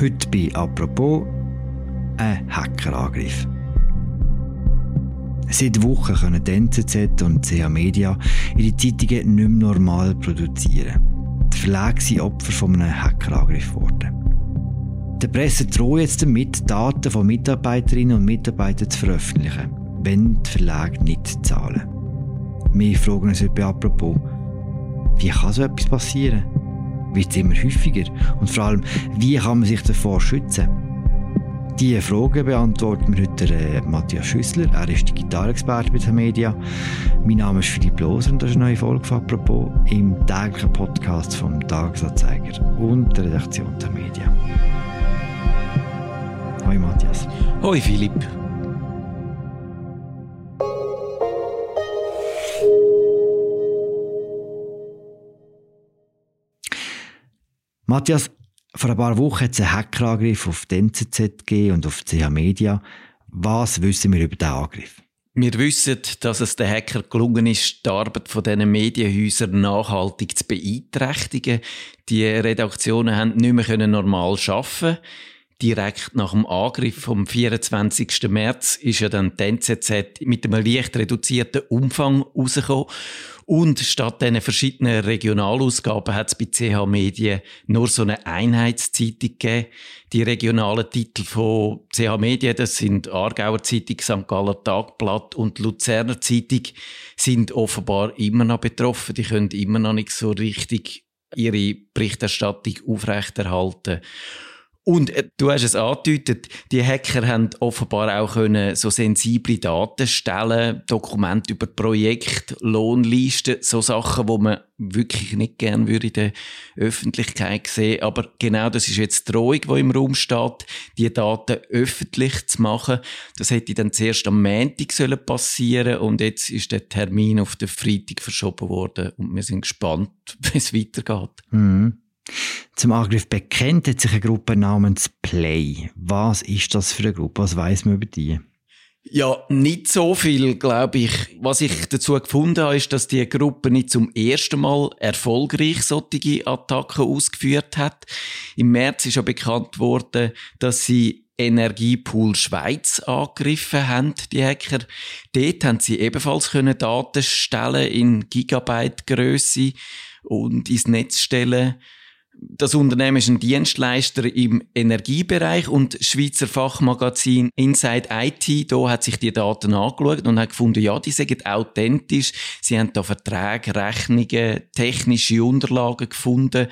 Heute bei «Apropos» ein Hackerangriff. Seit Wochen können die NZZ und CH Media ihre Zeitungen nicht mehr normal produzieren. Die Verlage sind Opfer von einem Hackerangriff geworden. Der Presse droht jetzt damit, Daten von Mitarbeiterinnen und Mitarbeitern zu veröffentlichen, wenn die Verlage nicht zahlen. Wir fragen uns heute apropos, wie kann so etwas passieren? Wird es immer häufiger? Und vor allem, wie kann man sich davor schützen? Diese Fragen beantworten wir heute äh, Matthias Schüssler. Er ist Digitalexperte bei der Media. Mein Name ist Philipp Loser und das ist eine neue Folge von «Apropos» im täglichen Podcast vom Tagesanzeiger und der Redaktion der Media. Hoi Matthias. Hoi Philipp. Matthias, vor ein paar Wochen hat es einen Hackerangriff auf die NZZ gegeben und auf CH Media. Was wissen wir über diesen Angriff? Wir wissen, dass es den Hacker gelungen ist, die Arbeit von diesen Medienhäusern nachhaltig zu beeinträchtigen. Die Redaktionen haben nicht mehr normal arbeiten direkt nach dem Angriff vom 24. März ist ja dann die NZZ mit einem leicht reduzierten Umfang rausgekommen. Und statt diesen verschiedenen Regionalausgaben hat es bei CH Medien nur so eine Einheitszeitung gegeben. Die regionalen Titel von CH Medien, das sind Aargauer Zeitung, St. Galler Tagblatt und Luzerner Zeitung, sind offenbar immer noch betroffen. Die können immer noch nicht so richtig ihre Berichterstattung aufrechterhalten. Und äh, du hast es angedeutet, die Hacker haben offenbar auch können so sensible Daten stellen, Dokumente über Projekt, Lohnlisten, so Sachen, wo man wirklich nicht gern würde in der Öffentlichkeit sehen. Aber genau das ist jetzt die Drohung, die im Raum steht, die Daten öffentlich zu machen. Das hätte dann zuerst am Montag sollen passieren und jetzt ist der Termin auf den Freitag verschoben worden und wir sind gespannt, wie es weitergeht. Mhm. Zum Angriff bekennt hat sich eine Gruppe namens Play. Was ist das für eine Gruppe? Was weiß man über die? Ja, nicht so viel, glaube ich. Was ich dazu gefunden habe, ist, dass die Gruppe nicht zum ersten Mal erfolgreich solche Attacken ausgeführt hat. Im März ist ja bekannt worden, dass sie Energiepool Schweiz angegriffen haben, die Hacker. Dort haben sie ebenfalls können Daten stellen in Gigabyte Größe und ins Netz stellen das Unternehmen ist ein Dienstleister im Energiebereich und Schweizer Fachmagazin Inside IT, da hat sich die Daten angeschaut und hat gefunden, ja, die sind authentisch. Sie haben da Verträge, Rechnungen, technische Unterlagen gefunden.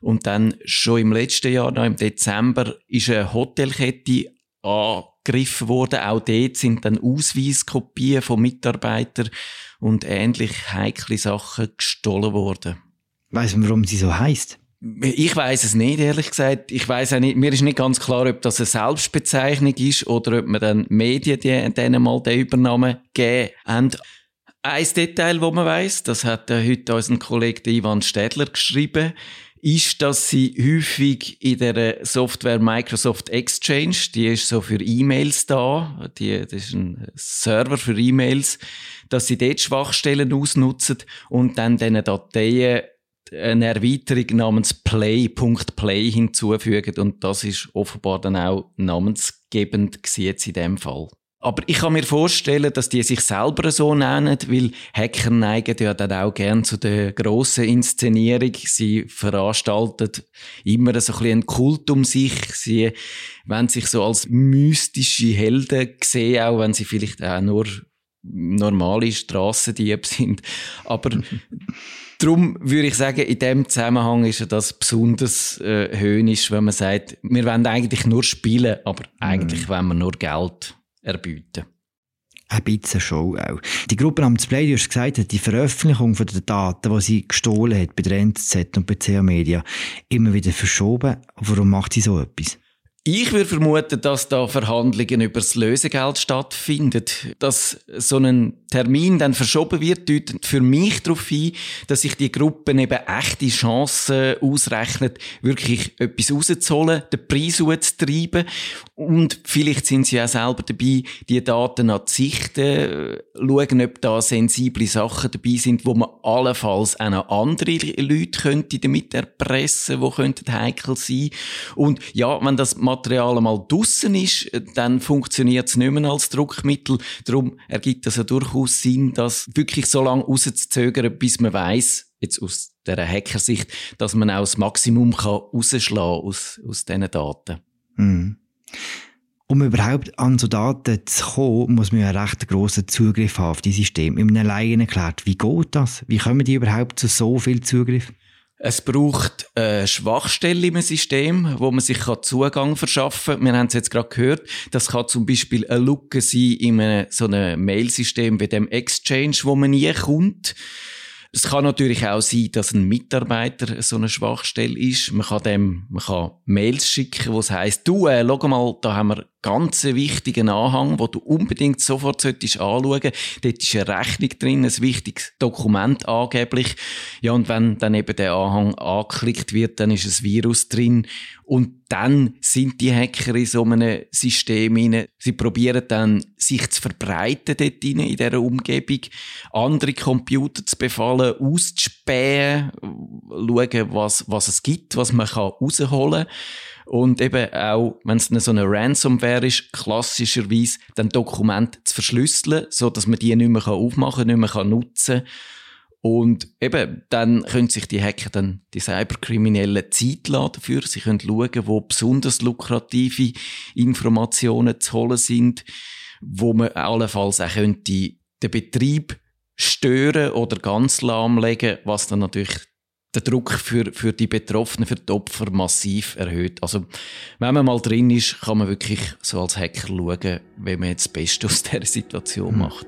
Und dann schon im letzten Jahr, noch im Dezember, ist eine Hotelkette angegriffen worden. Auch dort sind dann Ausweiskopien von Mitarbeitern und ähnlich heikle Sachen gestohlen worden. Weiss man, warum sie so heißt? Ich weiß es nicht, ehrlich gesagt. Ich weiß auch nicht, mir ist nicht ganz klar, ob das eine Selbstbezeichnung ist oder ob man dann Medien die, denen mal den Übernamen geben haben. Ein Detail, wo man weiß, das hat heute unser Kollege Ivan Städler geschrieben, ist, dass sie häufig in der Software Microsoft Exchange, die ist so für E-Mails da, die, das ist ein Server für E-Mails, dass sie dort Schwachstellen ausnutzen und dann diesen Dateien eine Erweiterung namens Play.play hinzufügen und das ist offenbar dann auch namensgebend jetzt in dem Fall. Aber ich kann mir vorstellen, dass die sich selber so nennen, weil Hacker neigen ja dann auch gern zu der grossen Inszenierung. Sie veranstalten immer so ein bisschen einen Kult um sich. Sie wenn sich so als mystische Helden sehen, auch wenn sie vielleicht auch nur normale Strassendiebe sind. Aber Darum würde ich sagen, in dem Zusammenhang ist das besonders äh, höhnisch, wenn man sagt, wir wollen eigentlich nur spielen, aber eigentlich mhm. wollen wir nur Geld erbieten. Ein bisschen Show auch. Die Gruppe namens Play, du hast gesagt, die Veröffentlichung von den Daten, die sie gestohlen hat bei der NZZ und bei CA Media, immer wieder verschoben. Warum macht sie so etwas? Ich würde vermuten, dass da Verhandlungen über das Lösegeld stattfinden. Dass so ein Termin dann verschoben wird, deutet für mich darauf hin, dass sich die Gruppen eben echte Chancen ausrechnet, wirklich etwas rauszuholen, den Preis hochzutreiben. Und vielleicht sind sie auch selber dabei, die Daten an sichten, schauen, ob da sensible Sachen dabei sind, wo man allenfalls auch noch andere Leute könnte damit erpressen, die könnten heikel sein. Und ja, wenn das Material einmal draussen ist, dann funktioniert es nicht mehr als Druckmittel. Darum ergibt es ja durchaus Sinn, das wirklich so lange rauszuzögern, bis man weiß, jetzt aus dieser Hackersicht, dass man auch das Maximum kann rausschlagen aus, aus diesen Daten. Mhm. Um überhaupt an so Daten zu kommen, muss man einen recht grossen Zugriff haben auf die Systeme. Im Laien erklärt, wie geht das? Wie kommen die überhaupt zu so viel Zugriff? Es braucht eine Schwachstelle im System, wo man sich Zugang verschaffen kann. Wir haben es jetzt gerade gehört. Das kann zum Beispiel eine Lücke sein in einem, so einem Mailsystem wie dem Exchange, wo man nie kommt. Es kann natürlich auch sein, dass ein Mitarbeiter so eine Schwachstelle ist. Man kann dem, man kann Mails schicken, wo es heisst, du, äh, schau mal, da haben wir ganz wichtigen Anhang, wo du unbedingt sofort solltest anschauen. Dort ist eine Rechnung drin, ein wichtiges Dokument angeblich. Ja, und wenn dann eben der Anhang angeklickt wird, dann ist ein Virus drin. Und dann sind die Hacker in so einem System rein. Sie probieren dann, sich zu verbreiten dort rein, in dieser Umgebung, andere Computer zu befallen, auszuspähen, schauen, was, was es gibt, was man kann rausholen kann. Und eben auch, wenn es so eine Ransomware ist, klassischerweise dann Dokumente zu verschlüsseln, so dass man die nicht mehr aufmachen kann, nicht mehr nutzen kann. Und eben, dann können sich die Hacker dann, die Cyberkriminellen Zeit laden dafür. Sie können schauen, wo besonders lukrative Informationen zu holen sind, wo man allenfalls auch könnte den Betrieb stören oder ganz lahmlegen, was dann natürlich den Druck für, für die Betroffenen, für die Opfer massiv erhöht. Also, wenn man mal drin ist, kann man wirklich so als Hacker schauen, wie man jetzt das Beste aus dieser Situation mhm. macht.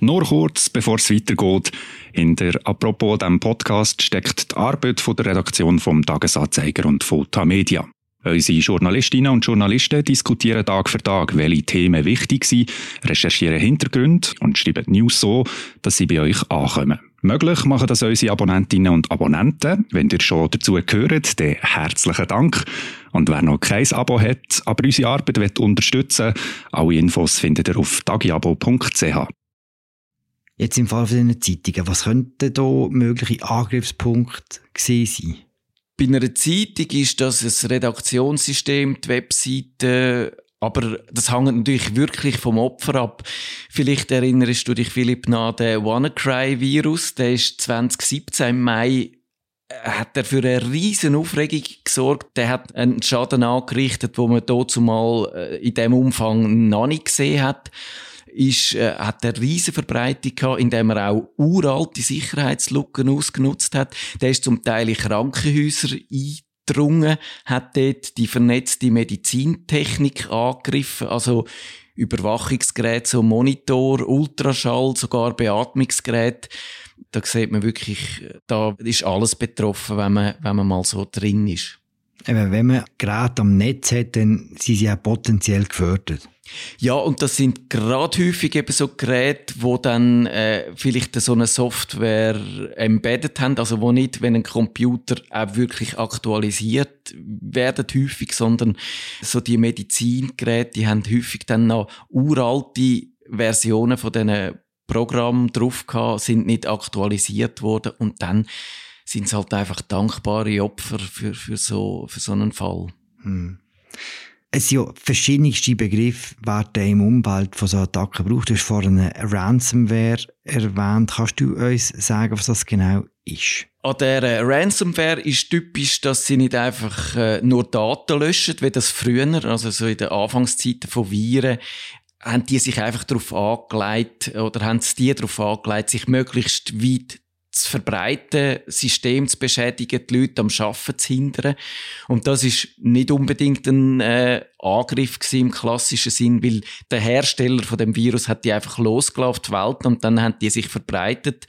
Nur kurz, bevor es weitergeht. In der Apropos dem Podcast steckt die Arbeit von der Redaktion vom Tagesanzeiger und von Tamedia. Unsere Journalistinnen und Journalisten diskutieren Tag für Tag, welche Themen wichtig sind, recherchieren Hintergründe und schreiben News so, dass sie bei euch ankommen. Möglich machen das unsere Abonnentinnen und Abonnenten. Wenn ihr schon dazu gehört, dann herzlichen Dank. Und wer noch kein Abo hat, aber unsere Arbeit unterstützen will, alle Infos findet ihr auf tagiabo.ch. Jetzt im Fall von diesen Zeitungen, was könnten da mögliche Angriffspunkte gewesen sein? Bei einer Zeitung ist das ein Redaktionssystem, die Webseite, aber das hängt natürlich wirklich vom Opfer ab. Vielleicht erinnerst du dich, Philipp, an den WannaCry-Virus. Der ist 2017 im Mai hat er für eine riesen Aufregung gesorgt. Der hat einen Schaden angerichtet, wo man dort zumal äh, in dem Umfang noch nicht gesehen hat ist, äh, hat er riesen Verbreitung gehabt, indem er auch uralte Sicherheitslücken ausgenutzt hat. Der ist zum Teil in Krankenhäuser eingedrungen, hat dort die vernetzte Medizintechnik angegriffen, also Überwachungsgeräte, so Monitor, Ultraschall, sogar Beatmungsgeräte. Da sieht man wirklich, da ist alles betroffen, wenn man, wenn man mal so drin ist. Wenn man Geräte am Netz hat, dann sind sie ja potenziell gefördert. Ja, und das sind gerade häufig eben so Geräte, wo dann äh, vielleicht so eine Software embedded haben, also wo nicht, wenn ein Computer auch wirklich aktualisiert werden häufig, sondern so die Medizingeräte, die haben häufig dann noch uralte Versionen von diesen Programmen drauf gehabt, sind nicht aktualisiert worden und dann sind es halt einfach dankbare Opfer für, für, so, für so einen Fall. Hm. Es sind ja verschiedenste Begriffe, werden im Umfeld von so Attacken gebraucht. Du hast vorhin Ransomware erwähnt. Kannst du uns sagen, was das genau ist? An der Ransomware ist typisch, dass sie nicht einfach äh, nur Daten löschen, wie das früher, also so in den Anfangszeiten von Viren, haben die sich einfach darauf angelegt, oder haben es die darauf angelegt, sich möglichst weit zu verbreiten, System zu beschädigen, die Leute am Arbeiten zu hindern. Und das ist nicht unbedingt ein äh, Angriff im klassischen Sinn, weil der Hersteller von dem Virus hat die einfach losgelaufen, die Welt, und dann haben die sich verbreitet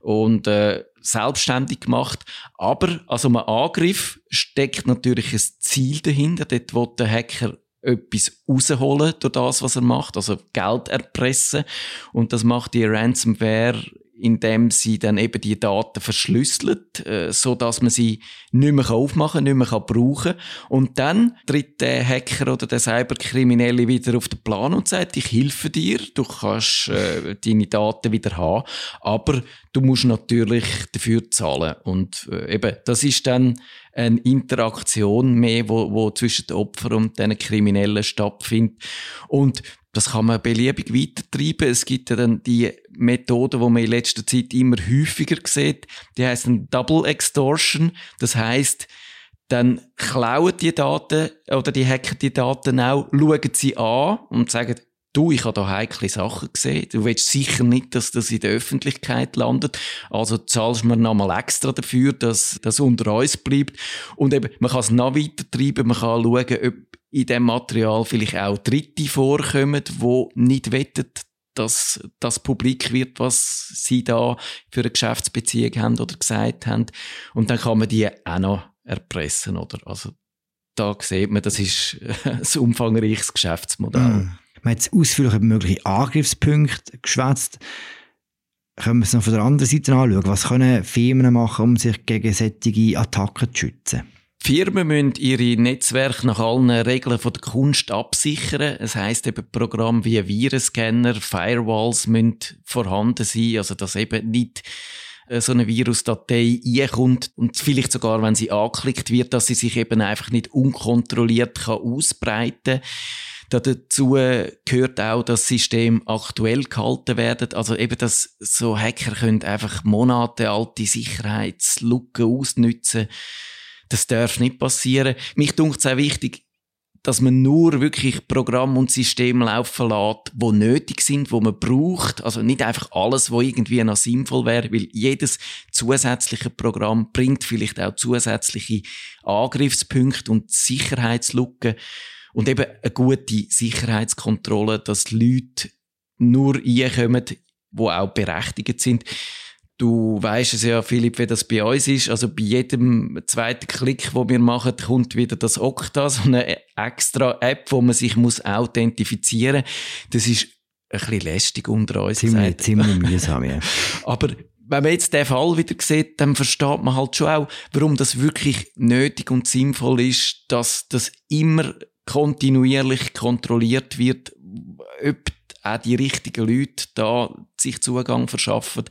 und äh, selbstständig gemacht. Aber also ein Angriff steckt natürlich ein Ziel dahinter. Dort will der Hacker etwas rausholen durch das, was er macht, also Geld erpressen. Und das macht die Ransomware indem sie dann eben die Daten verschlüsselt, äh, so dass man sie nicht mehr aufmachen, nicht mehr brauchen kann. Und dann tritt der Hacker oder der Cyberkriminelle wieder auf den Plan und sagt, ich helfe dir, du kannst äh, deine Daten wieder haben, aber du musst natürlich dafür zahlen. Und äh, eben, das ist dann eine Interaktion mehr, wo, wo zwischen den Opfern und den Kriminellen stattfindet. Und das kann man beliebig weitertreiben. Es gibt ja dann die Methode, die man in letzter Zeit immer häufiger sieht. Die heißt Double Extortion. Das heißt, dann klauen die Daten oder die hacken die Daten auch, schauen sie an und sagen, du, ich habe da heikle Sachen gesehen. Du willst sicher nicht, dass das in der Öffentlichkeit landet. Also zahlst du mir nochmal extra dafür, dass das unter uns bleibt. Und eben, man kann es noch weiter treiben, man kann schauen, ob in dem Material vielleicht auch Dritte vorkommen, wo nicht wettet, dass das Publik wird, was sie da für eine Geschäftsbeziehung haben oder gesagt haben. Und dann kann man die auch noch erpressen, oder? Also, da sieht man, das ist ein umfangreiches Geschäftsmodell. Mm. Haben jetzt ausführlich über mögliche Angriffspunkte geschwätzt. Können wir es noch von der anderen Seite anschauen? Was können Firmen machen, um sich gegen solche Attacken zu schützen? Firmen müssen ihre Netzwerke nach allen Regeln von der Kunst absichern. Es heisst eben Programme wie Virenscanner, Firewalls müssen vorhanden sein, also dass eben nicht äh, so eine Virusdatei einkommt und vielleicht sogar, wenn sie angeklickt wird, dass sie sich eben einfach nicht unkontrolliert kann ausbreiten kann. Dazu gehört auch, dass System aktuell gehalten werden. Also eben, dass so Hacker können einfach Monate alte Sicherheitslücken ausnutzen das darf nicht passieren. Mich dunkt es auch wichtig, dass man nur wirklich Programm und System laufen lässt, wo nötig sind, wo man braucht. Also nicht einfach alles, wo irgendwie noch sinnvoll wäre, weil jedes zusätzliche Programm bringt vielleicht auch zusätzliche Angriffspunkte und Sicherheitslücken und eben eine gute Sicherheitskontrolle, dass Leute nur reinkommen, die auch berechtigt sind. Du weißt es ja, Philipp, wie das bei uns ist. Also bei jedem zweiten Klick, wo wir machen, kommt wieder das Okta, so eine extra App, wo man sich muss authentifizieren muss. Das ist ein bisschen lästig unter uns. Ziemlich, ziemlich mühsam, ja. Aber wenn man jetzt den Fall wieder sieht, dann versteht man halt schon auch, warum das wirklich nötig und sinnvoll ist, dass das immer kontinuierlich kontrolliert wird, ob auch die richtigen Leute da sich Zugang verschaffen.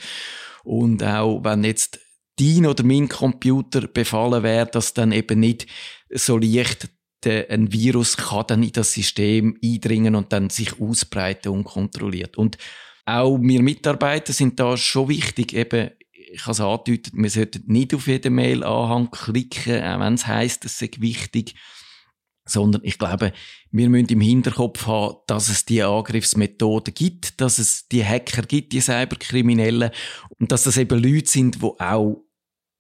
Und auch wenn jetzt dein oder mein Computer befallen wäre, dass dann eben nicht so leicht ein Virus kann dann in das System eindringen und dann sich ausbreiten unkontrolliert. Und auch wir Mitarbeiter sind da schon wichtig, eben, ich habe es angedeutet, wir sollten nicht auf jeden Mail-Anhang klicken, auch wenn es heisst, es sei wichtig sondern ich glaube, wir müssen im Hinterkopf haben, dass es die Angriffsmethoden gibt, dass es die Hacker gibt, die Cyberkriminellen und dass das eben Leute sind, die auch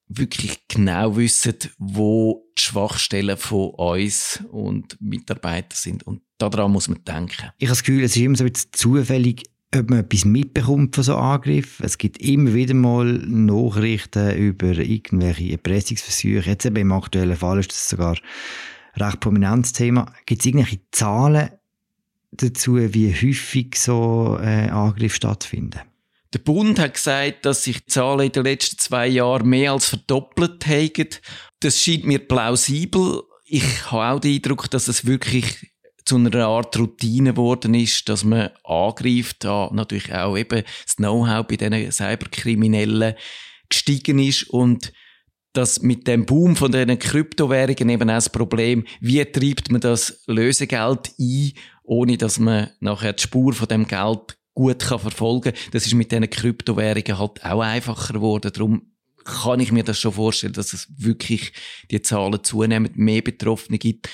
wirklich genau wissen, wo die Schwachstellen von uns und Mitarbeitern sind. Und daran muss man denken. Ich habe das Gefühl, es ist immer so ein zufällig, ob man etwas mitbekommt von so Angriffen. Es gibt immer wieder mal Nachrichten über irgendwelche Erpressungsversuche. Jetzt eben im aktuellen Fall ist das sogar recht prominentes Thema. Gibt es irgendwelche Zahlen dazu, wie häufig so äh, Angriffe stattfinden? Der Bund hat gesagt, dass sich die Zahlen in den letzten zwei Jahren mehr als verdoppelt haben. Das scheint mir plausibel. Ich habe auch den Eindruck, dass es wirklich zu einer Art Routine geworden ist, dass man angreift, da natürlich auch eben das Know-how bei diesen Cyberkriminellen gestiegen ist und dass mit dem Boom von den Kryptowährungen eben auch das Problem, wie treibt man das Lösegeld ein, ohne dass man nachher die Spur von dem Geld gut kann verfolgen kann. Das ist mit diesen Kryptowährungen halt auch einfacher geworden. Darum kann ich mir das schon vorstellen, dass es wirklich die Zahlen zunehmend mehr Betroffene gibt.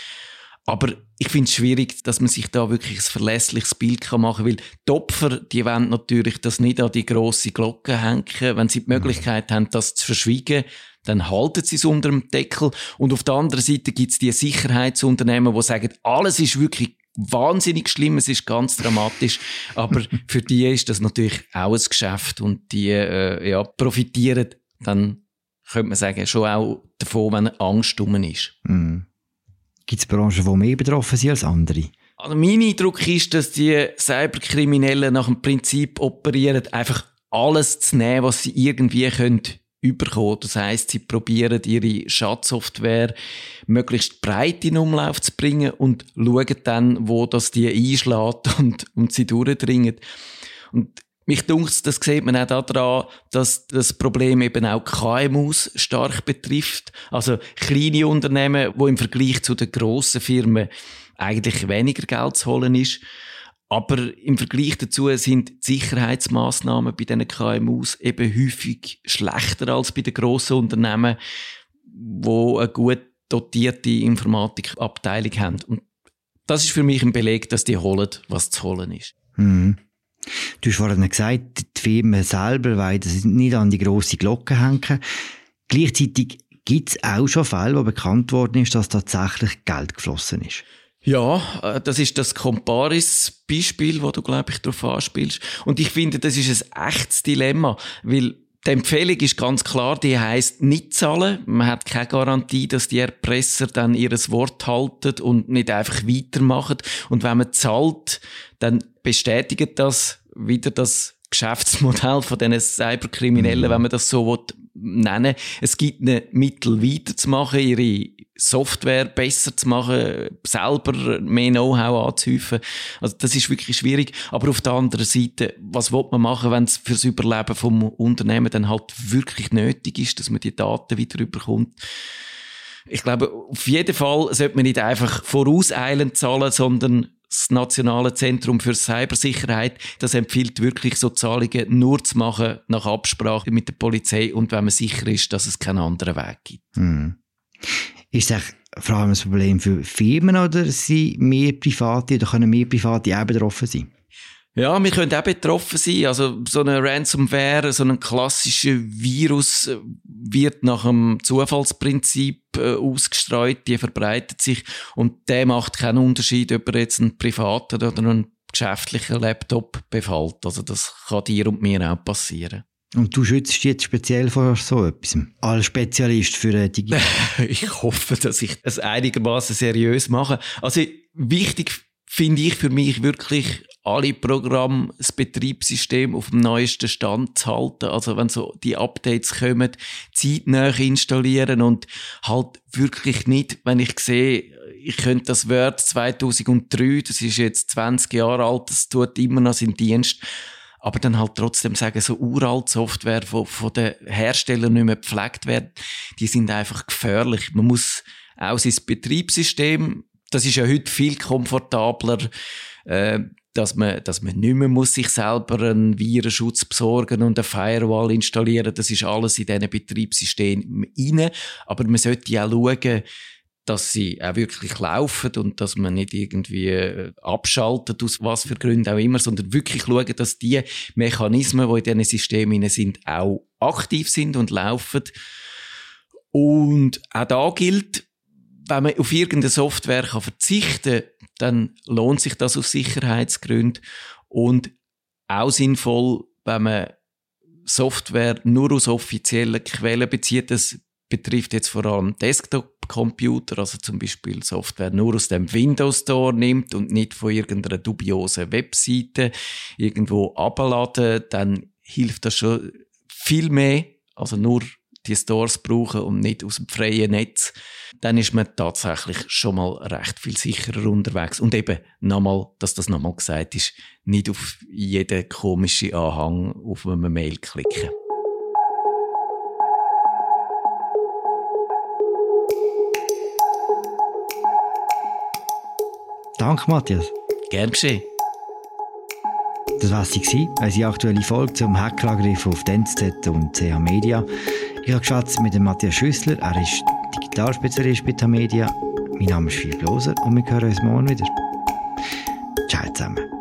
Aber ich finde es schwierig, dass man sich da wirklich ein verlässliches Bild machen kann, weil die Opfer, die wollen natürlich das nicht an die grosse Glocke hängen. Wenn sie die Möglichkeit haben, das zu verschwiegen, dann halten sie es unter dem Deckel. Und auf der anderen Seite gibt es die Sicherheitsunternehmen, die sagen, alles ist wirklich wahnsinnig schlimm, es ist ganz dramatisch, aber für die ist das natürlich auch ein Geschäft und die äh, ja, profitieren dann, könnte man sagen, schon auch davon, wenn Angst um ist. Mhm. Gibt es Branchen, die mehr betroffen sind als andere? Also mein Eindruck ist, dass die Cyberkriminellen nach dem Prinzip operieren, einfach alles zu nehmen, was sie irgendwie können überkommen. Das heißt, sie probieren ihre Schadsoftware möglichst breit in Umlauf zu bringen und schauen dann, wo das die einschlägt und, und sie durchdringen. Und mich dunkt, das sieht man auch daran, dass das Problem eben auch KMUs stark betrifft. Also kleine Unternehmen, wo im Vergleich zu den grossen Firmen eigentlich weniger Geld zu holen ist. Aber im Vergleich dazu sind die Sicherheitsmaßnahmen bei diesen KMUs eben häufig schlechter als bei den grossen Unternehmen, wo eine gut dotierte Informatikabteilung haben. Und das ist für mich ein Beleg, dass die holen, was zu holen ist. Mhm. Du hast vorhin gesagt, die Firmen selber wollen das nicht an die grosse Glocke hängen. Gleichzeitig gibt es auch schon Fälle, wo bekannt worden ist, dass tatsächlich Geld geflossen ist. Ja, äh, das ist das Comparis-Beispiel, wo du, glaube ich, darauf anspielst. Und ich finde, das ist ein echtes Dilemma, weil die Empfehlung ist ganz klar, die heißt nicht zahlen. Man hat keine Garantie, dass die Erpresser dann ihres Wort halten und nicht einfach weitermachen. Und wenn man zahlt, dann bestätigt das wieder das Geschäftsmodell von diesen Cyberkriminellen, mhm. wenn man das so nennen Es gibt ein Mittel weiterzumachen, ihre Software besser zu machen, selber mehr Know-how anzuhäufen. Also das ist wirklich schwierig. Aber auf der anderen Seite, was will man machen, wenn es fürs Überleben vom Unternehmen dann halt wirklich nötig ist, dass man die Daten wieder überkommt? Ich glaube, auf jeden Fall sollte man nicht einfach vorauseilend zahlen, sondern das Nationale Zentrum für Cybersicherheit, das empfiehlt wirklich so Zahlungen nur zu machen nach Absprache mit der Polizei und wenn man sicher ist, dass es keinen anderen Weg gibt. Hm. Ist das vor allem ein Problem für Firmen oder sind mehr Private oder können mehr Private auch betroffen sein? Ja, wir können auch betroffen sein. Also, so eine Ransomware, so ein klassischer Virus äh, wird nach dem Zufallsprinzip äh, ausgestreut, die verbreitet sich und der macht keinen Unterschied, ob er jetzt einen privaten oder einen geschäftlichen Laptop befällt. Also, das kann dir und mir auch passieren. Und du schützt dich jetzt speziell vor so etwas? Als Spezialist für äh, Digital? ich hoffe, dass ich es einigermaßen seriös mache. Also, wichtig finde ich für mich wirklich alle Programme, das Betriebssystem auf dem neuesten Stand zu halten. Also wenn so die Updates kommen, zeitnah installieren und halt wirklich nicht, wenn ich sehe, ich könnte das Word 2003, das ist jetzt 20 Jahre alt, das tut immer noch seinen Dienst, aber dann halt trotzdem sagen, so uralt Software, die von den Herstellern nicht mehr gepflegt wird, die sind einfach gefährlich. Man muss auch sein Betriebssystem, das ist ja heute viel komfortabler, äh, dass man, dass man nicht mehr muss sich selber einen Virenschutz besorgen und eine Firewall installieren. Das ist alles in diesen Betriebssystemen rein. Aber man sollte ja schauen, dass sie auch wirklich laufen und dass man nicht irgendwie äh, abschaltet, aus was für Gründen auch immer, sondern wirklich schauen, dass die Mechanismen, die in diesen Systemen sind, auch aktiv sind und laufen. Und auch da gilt, wenn man auf irgendeine Software kann verzichten kann, dann lohnt sich das aus Sicherheitsgründen und auch sinnvoll, wenn man Software nur aus offiziellen Quellen bezieht. Das betrifft jetzt vor allem Desktop-Computer, also zum Beispiel Software nur aus dem Windows Store nimmt und nicht von irgendeiner dubiosen Webseite irgendwo abladen, dann hilft das schon viel mehr. Also nur die Stores brauchen und nicht aus dem freien Netz, dann ist man tatsächlich schon mal recht viel sicherer unterwegs. Und eben, nochmal, dass das nochmal gesagt ist, nicht auf jeden komischen Anhang auf eine Mail klicken. Danke, Matthias. Gern geschehen. Das war sie, unsere aktuelle Folge zum Hackerangriff auf die NZZ und CH Media. Ich habe geschwätzt mit dem Matthias Schüssler. Er ist Digitalspezialist bei Tamedia. Mein Name ist Philipp Loser und wir hören uns morgen wieder. Ciao zusammen.